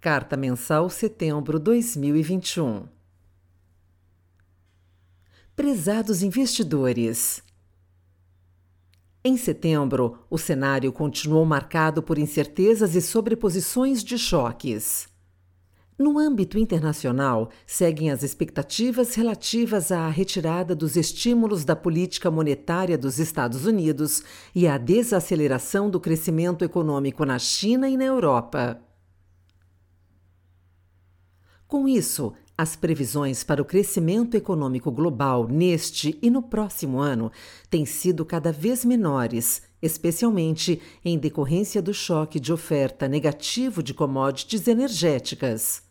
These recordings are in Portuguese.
Carta Mensal Setembro 2021 Prezados investidores, em setembro, o cenário continuou marcado por incertezas e sobreposições de choques. No âmbito internacional, seguem as expectativas relativas à retirada dos estímulos da política monetária dos Estados Unidos e à desaceleração do crescimento econômico na China e na Europa. Com isso, as previsões para o crescimento econômico global neste e no próximo ano têm sido cada vez menores, especialmente em decorrência do choque de oferta negativo de commodities energéticas.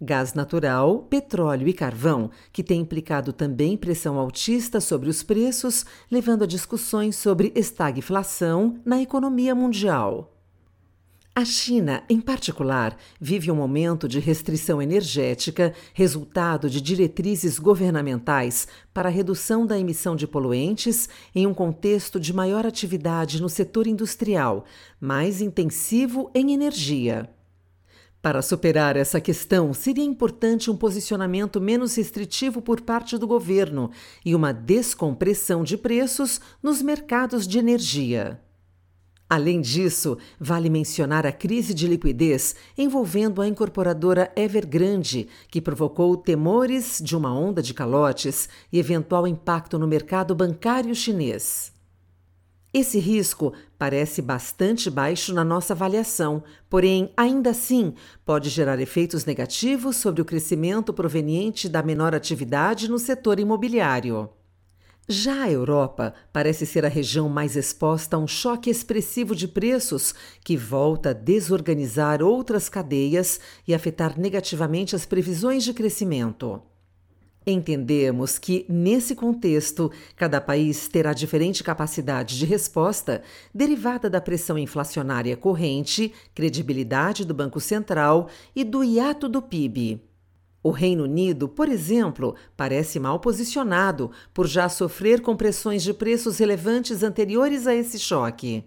Gás natural, petróleo e carvão, que tem implicado também pressão altista sobre os preços, levando a discussões sobre estagflação na economia mundial. A China, em particular, vive um momento de restrição energética, resultado de diretrizes governamentais para a redução da emissão de poluentes em um contexto de maior atividade no setor industrial, mais intensivo em energia. Para superar essa questão, seria importante um posicionamento menos restritivo por parte do governo e uma descompressão de preços nos mercados de energia. Além disso, vale mencionar a crise de liquidez envolvendo a incorporadora Evergrande, que provocou temores de uma onda de calotes e eventual impacto no mercado bancário chinês. Esse risco parece bastante baixo na nossa avaliação, porém, ainda assim, pode gerar efeitos negativos sobre o crescimento proveniente da menor atividade no setor imobiliário. Já a Europa parece ser a região mais exposta a um choque expressivo de preços que volta a desorganizar outras cadeias e afetar negativamente as previsões de crescimento. Entendemos que, nesse contexto, cada país terá diferente capacidade de resposta derivada da pressão inflacionária corrente, credibilidade do Banco Central e do hiato do PIB. O Reino Unido, por exemplo, parece mal posicionado por já sofrer compressões de preços relevantes anteriores a esse choque.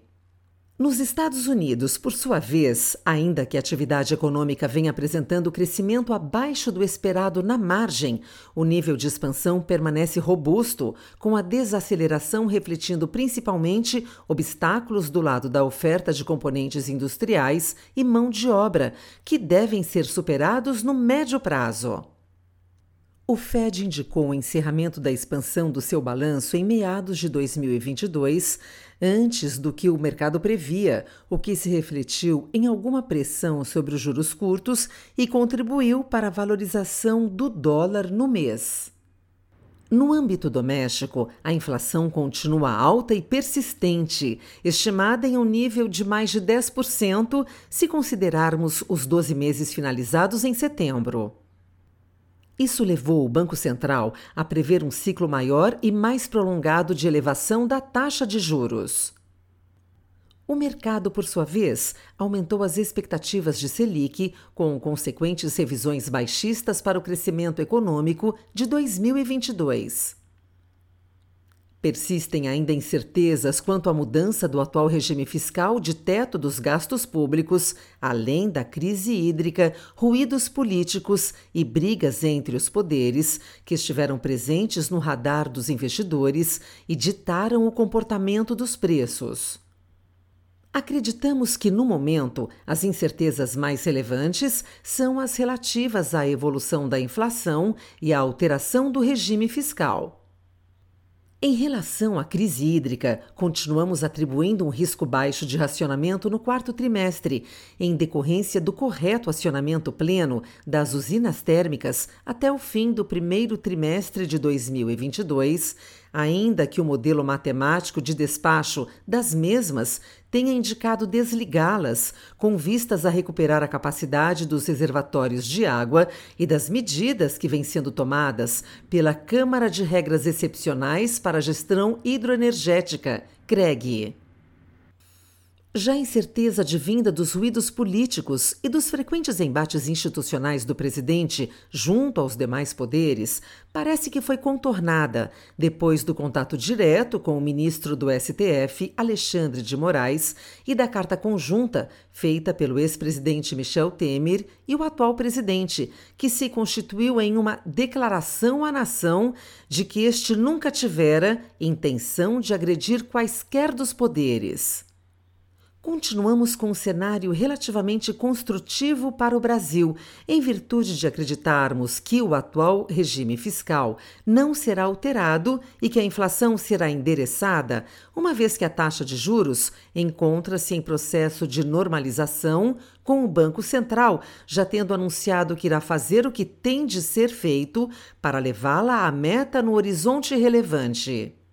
Nos Estados Unidos, por sua vez, ainda que a atividade econômica venha apresentando crescimento abaixo do esperado na margem, o nível de expansão permanece robusto, com a desaceleração refletindo principalmente obstáculos do lado da oferta de componentes industriais e mão de obra, que devem ser superados no médio prazo. O Fed indicou o encerramento da expansão do seu balanço em meados de 2022, antes do que o mercado previa, o que se refletiu em alguma pressão sobre os juros curtos e contribuiu para a valorização do dólar no mês. No âmbito doméstico, a inflação continua alta e persistente, estimada em um nível de mais de 10% se considerarmos os 12 meses finalizados em setembro. Isso levou o Banco Central a prever um ciclo maior e mais prolongado de elevação da taxa de juros. O mercado, por sua vez, aumentou as expectativas de Selic, com consequentes revisões baixistas para o crescimento econômico de 2022. Persistem ainda incertezas quanto à mudança do atual regime fiscal de teto dos gastos públicos, além da crise hídrica, ruídos políticos e brigas entre os poderes que estiveram presentes no radar dos investidores e ditaram o comportamento dos preços. Acreditamos que, no momento, as incertezas mais relevantes são as relativas à evolução da inflação e à alteração do regime fiscal. Em relação à crise hídrica, continuamos atribuindo um risco baixo de racionamento no quarto trimestre, em decorrência do correto acionamento pleno das usinas térmicas até o fim do primeiro trimestre de 2022, ainda que o modelo matemático de despacho das mesmas tenha indicado desligá-las, com vistas a recuperar a capacidade dos reservatórios de água e das medidas que vêm sendo tomadas pela Câmara de Regras Excepcionais para a Gestão Hidroenergética, CREG. Já a incerteza advinda dos ruídos políticos e dos frequentes embates institucionais do presidente junto aos demais poderes parece que foi contornada depois do contato direto com o ministro do STF, Alexandre de Moraes, e da carta conjunta feita pelo ex-presidente Michel Temer e o atual presidente, que se constituiu em uma declaração à nação de que este nunca tivera intenção de agredir quaisquer dos poderes. Continuamos com um cenário relativamente construtivo para o Brasil, em virtude de acreditarmos que o atual regime fiscal não será alterado e que a inflação será endereçada, uma vez que a taxa de juros encontra-se em processo de normalização, com o Banco Central já tendo anunciado que irá fazer o que tem de ser feito para levá-la à meta no horizonte relevante.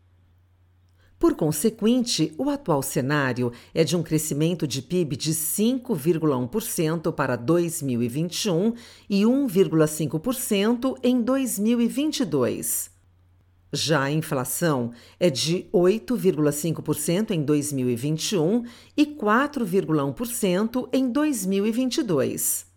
Por consequente, o atual cenário é de um crescimento de PIB de 5,1% para 2021 e 1,5% em 2022. Já a inflação é de 8,5% em 2021 e 4,1% em 2022.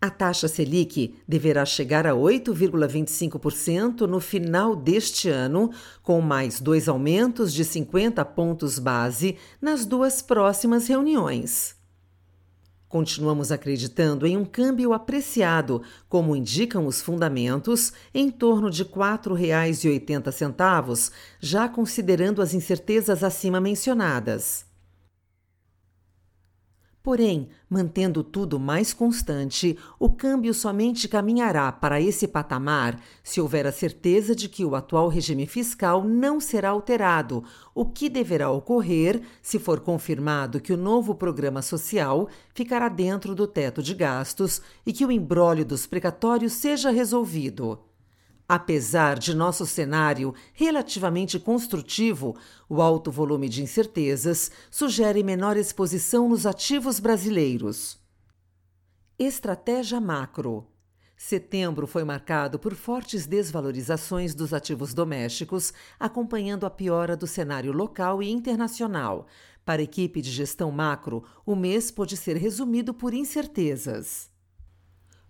A taxa Selic deverá chegar a 8,25% no final deste ano, com mais dois aumentos de 50 pontos base nas duas próximas reuniões. Continuamos acreditando em um câmbio apreciado, como indicam os fundamentos, em torno de R$ 4,80, já considerando as incertezas acima mencionadas. Porém, mantendo tudo mais constante, o câmbio somente caminhará para esse patamar se houver a certeza de que o atual regime fiscal não será alterado, o que deverá ocorrer se for confirmado que o novo programa social ficará dentro do teto de gastos e que o embrólio dos precatórios seja resolvido. Apesar de nosso cenário relativamente construtivo, o alto volume de incertezas sugere menor exposição nos ativos brasileiros. Estratégia macro. Setembro foi marcado por fortes desvalorizações dos ativos domésticos, acompanhando a piora do cenário local e internacional. Para a equipe de gestão macro, o mês pode ser resumido por incertezas.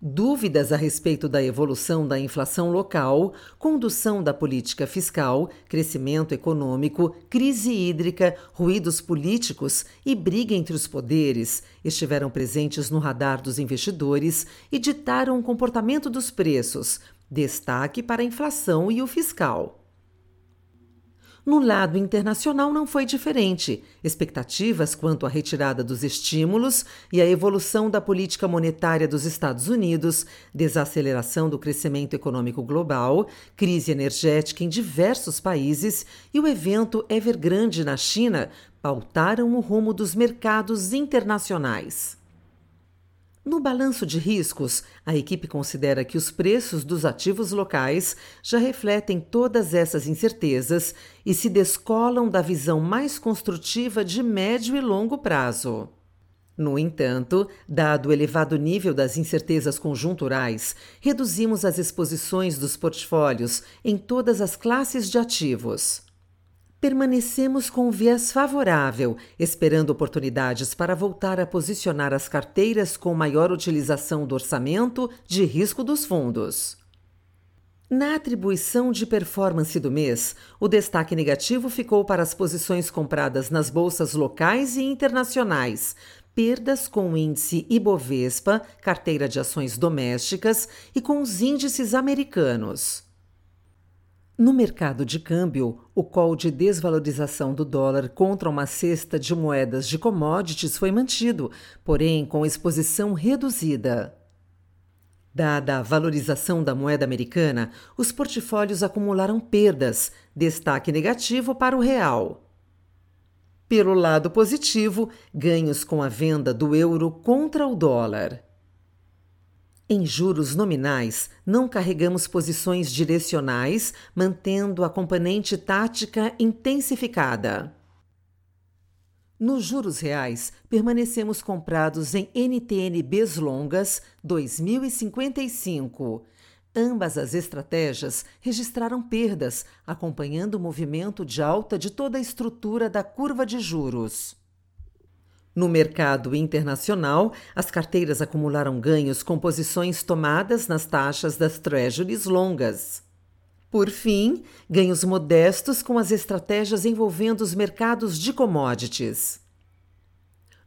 Dúvidas a respeito da evolução da inflação local, condução da política fiscal, crescimento econômico, crise hídrica, ruídos políticos e briga entre os poderes estiveram presentes no radar dos investidores e ditaram o comportamento dos preços, destaque para a inflação e o fiscal. No lado internacional não foi diferente. Expectativas quanto à retirada dos estímulos e a evolução da política monetária dos Estados Unidos, desaceleração do crescimento econômico global, crise energética em diversos países e o evento Evergrande na China pautaram o rumo dos mercados internacionais. No balanço de riscos, a equipe considera que os preços dos ativos locais já refletem todas essas incertezas e se descolam da visão mais construtiva de médio e longo prazo. No entanto, dado o elevado nível das incertezas conjunturais, reduzimos as exposições dos portfólios em todas as classes de ativos. Permanecemos com viés favorável, esperando oportunidades para voltar a posicionar as carteiras com maior utilização do orçamento de risco dos fundos. Na atribuição de performance do mês, o destaque negativo ficou para as posições compradas nas bolsas locais e internacionais, perdas com o índice Ibovespa, carteira de ações domésticas e com os índices americanos. No mercado de câmbio, o call de desvalorização do dólar contra uma cesta de moedas de commodities foi mantido, porém com exposição reduzida. Dada a valorização da moeda americana, os portfólios acumularam perdas, destaque negativo para o real. Pelo lado positivo, ganhos com a venda do euro contra o dólar. Em juros nominais, não carregamos posições direcionais, mantendo a componente tática intensificada. Nos juros reais, permanecemos comprados em NTNBs longas 2055. Ambas as estratégias registraram perdas, acompanhando o movimento de alta de toda a estrutura da curva de juros. No mercado internacional, as carteiras acumularam ganhos com posições tomadas nas taxas das treasuries longas. Por fim, ganhos modestos com as estratégias envolvendo os mercados de commodities.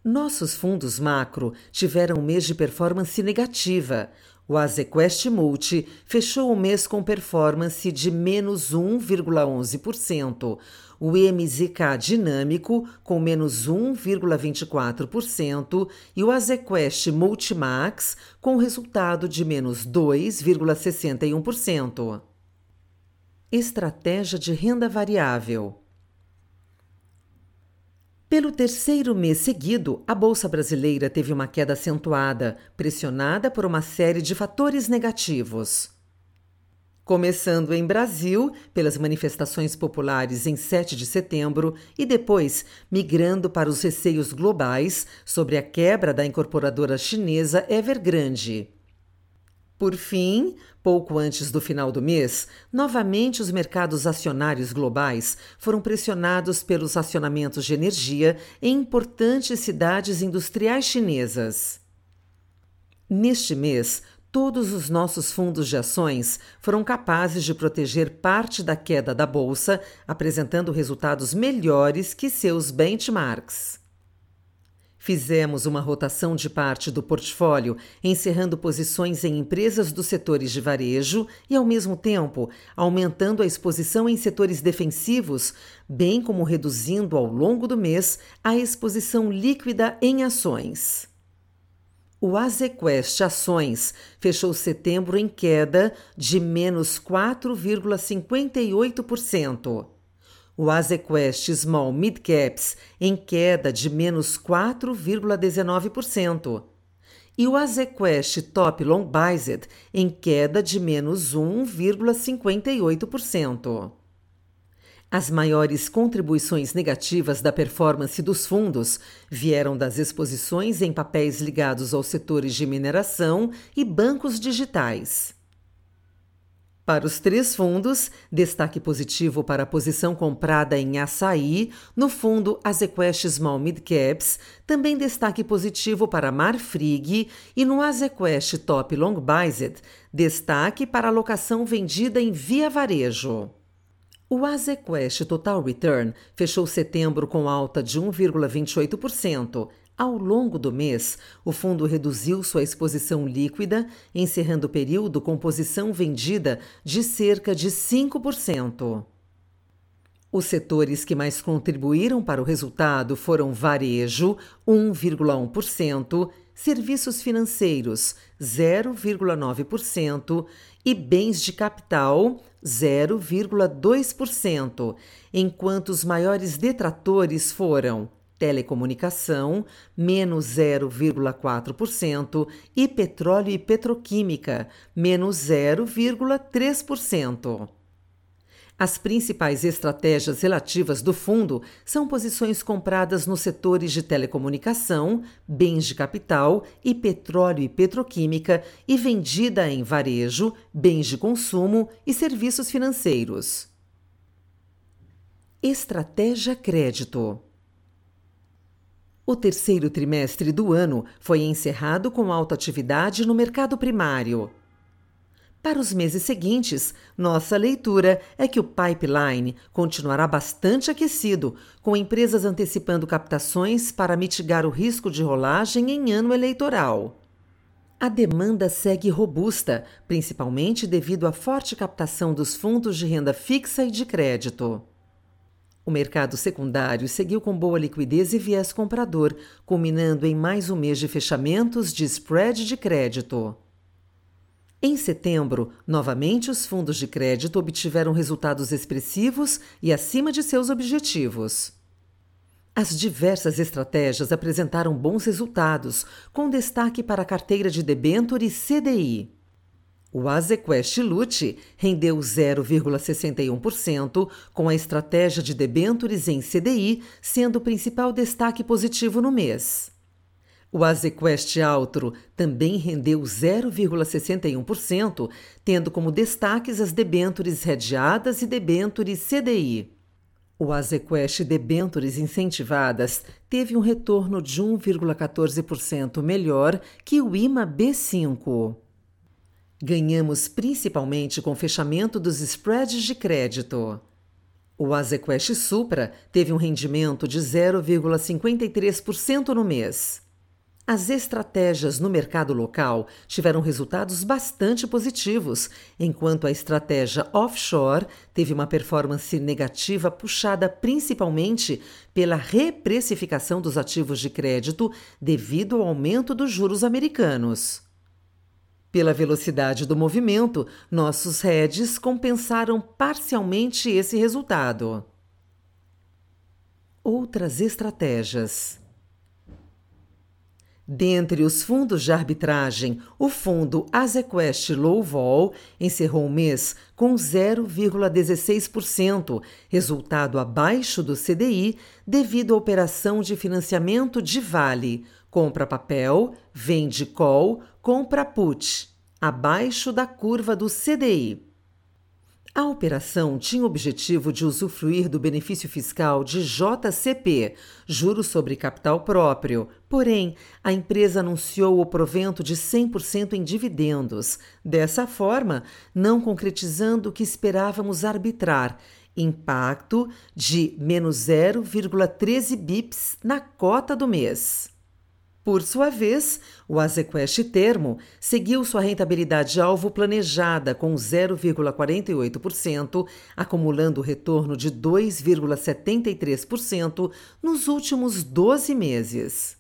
Nossos fundos macro tiveram um mês de performance negativa. O Azequest Multi fechou o mês com performance de menos 1,11%, o MZK Dinâmico com menos 1,24% e o Azequest Multimax com resultado de menos 2,61%. Estratégia de renda variável. Pelo terceiro mês seguido, a Bolsa Brasileira teve uma queda acentuada, pressionada por uma série de fatores negativos. Começando em Brasil, pelas manifestações populares em 7 de setembro, e depois migrando para os receios globais sobre a quebra da incorporadora chinesa Evergrande. Por fim, pouco antes do final do mês, novamente os mercados acionários globais foram pressionados pelos acionamentos de energia em importantes cidades industriais chinesas. Neste mês, todos os nossos fundos de ações foram capazes de proteger parte da queda da bolsa, apresentando resultados melhores que seus benchmarks. Fizemos uma rotação de parte do portfólio, encerrando posições em empresas dos setores de varejo e, ao mesmo tempo, aumentando a exposição em setores defensivos, bem como reduzindo ao longo do mês a exposição líquida em ações. O Azequest Ações fechou setembro em queda de menos 4,58% o Azequest Small Mid Caps em queda de menos 4,19% e o Azequest Top Long Bized em queda de menos 1,58%. As maiores contribuições negativas da performance dos fundos vieram das exposições em papéis ligados aos setores de mineração e bancos digitais. Para os três fundos, destaque positivo para a posição comprada em açaí no fundo Azequest Small Mid Caps, também destaque positivo para Marfrig e no Azequest Top Long Bized, destaque para a alocação vendida em via varejo. O Azequest Total Return fechou setembro com alta de 1,28%, ao longo do mês, o fundo reduziu sua exposição líquida, encerrando o período com posição vendida de cerca de 5%. Os setores que mais contribuíram para o resultado foram varejo, 1,1%, serviços financeiros, 0,9% e bens de capital, 0,2%, enquanto os maiores detratores foram telecomunicação, menos 0,4%, e petróleo e petroquímica, menos 0,3%. As principais estratégias relativas do fundo são posições compradas nos setores de telecomunicação, bens de capital e petróleo e petroquímica e vendida em varejo, bens de consumo e serviços financeiros. Estratégia Crédito o terceiro trimestre do ano foi encerrado com alta atividade no mercado primário. Para os meses seguintes, nossa leitura é que o pipeline continuará bastante aquecido, com empresas antecipando captações para mitigar o risco de rolagem em ano eleitoral. A demanda segue robusta, principalmente devido à forte captação dos fundos de renda fixa e de crédito. O mercado secundário seguiu com boa liquidez e viés comprador, culminando em mais um mês de fechamentos de spread de crédito. Em setembro, novamente os fundos de crédito obtiveram resultados expressivos e acima de seus objetivos. As diversas estratégias apresentaram bons resultados, com destaque para a carteira de debênture e CDI. O Azequest Lute rendeu 0,61%, com a estratégia de debêntures em CDI sendo o principal destaque positivo no mês. O Azequest Altro também rendeu 0,61%, tendo como destaques as debêntures redeadas e debêntures CDI. O Azequest Debentures incentivadas teve um retorno de 1,14% melhor que o IMA B5. Ganhamos principalmente com o fechamento dos spreads de crédito. O Azequest Supra teve um rendimento de 0,53% no mês. As estratégias no mercado local tiveram resultados bastante positivos, enquanto a estratégia offshore teve uma performance negativa puxada principalmente pela reprecificação dos ativos de crédito devido ao aumento dos juros americanos. Pela velocidade do movimento, nossos hedges compensaram parcialmente esse resultado. Outras estratégias. Dentre os fundos de arbitragem, o fundo Azequest Low Vol encerrou o mês com 0,16%, resultado abaixo do CDI devido à operação de financiamento de Vale, compra papel, vende call, compra put, abaixo da curva do CDI. A operação tinha o objetivo de usufruir do benefício fiscal de JCP, juros sobre capital próprio. Porém, a empresa anunciou o provento de 100% em dividendos, dessa forma, não concretizando o que esperávamos arbitrar, impacto de menos 0,13 bips na cota do mês. Por sua vez, o Azequest Termo seguiu sua rentabilidade-alvo planejada com 0,48%, acumulando retorno de 2,73% nos últimos 12 meses.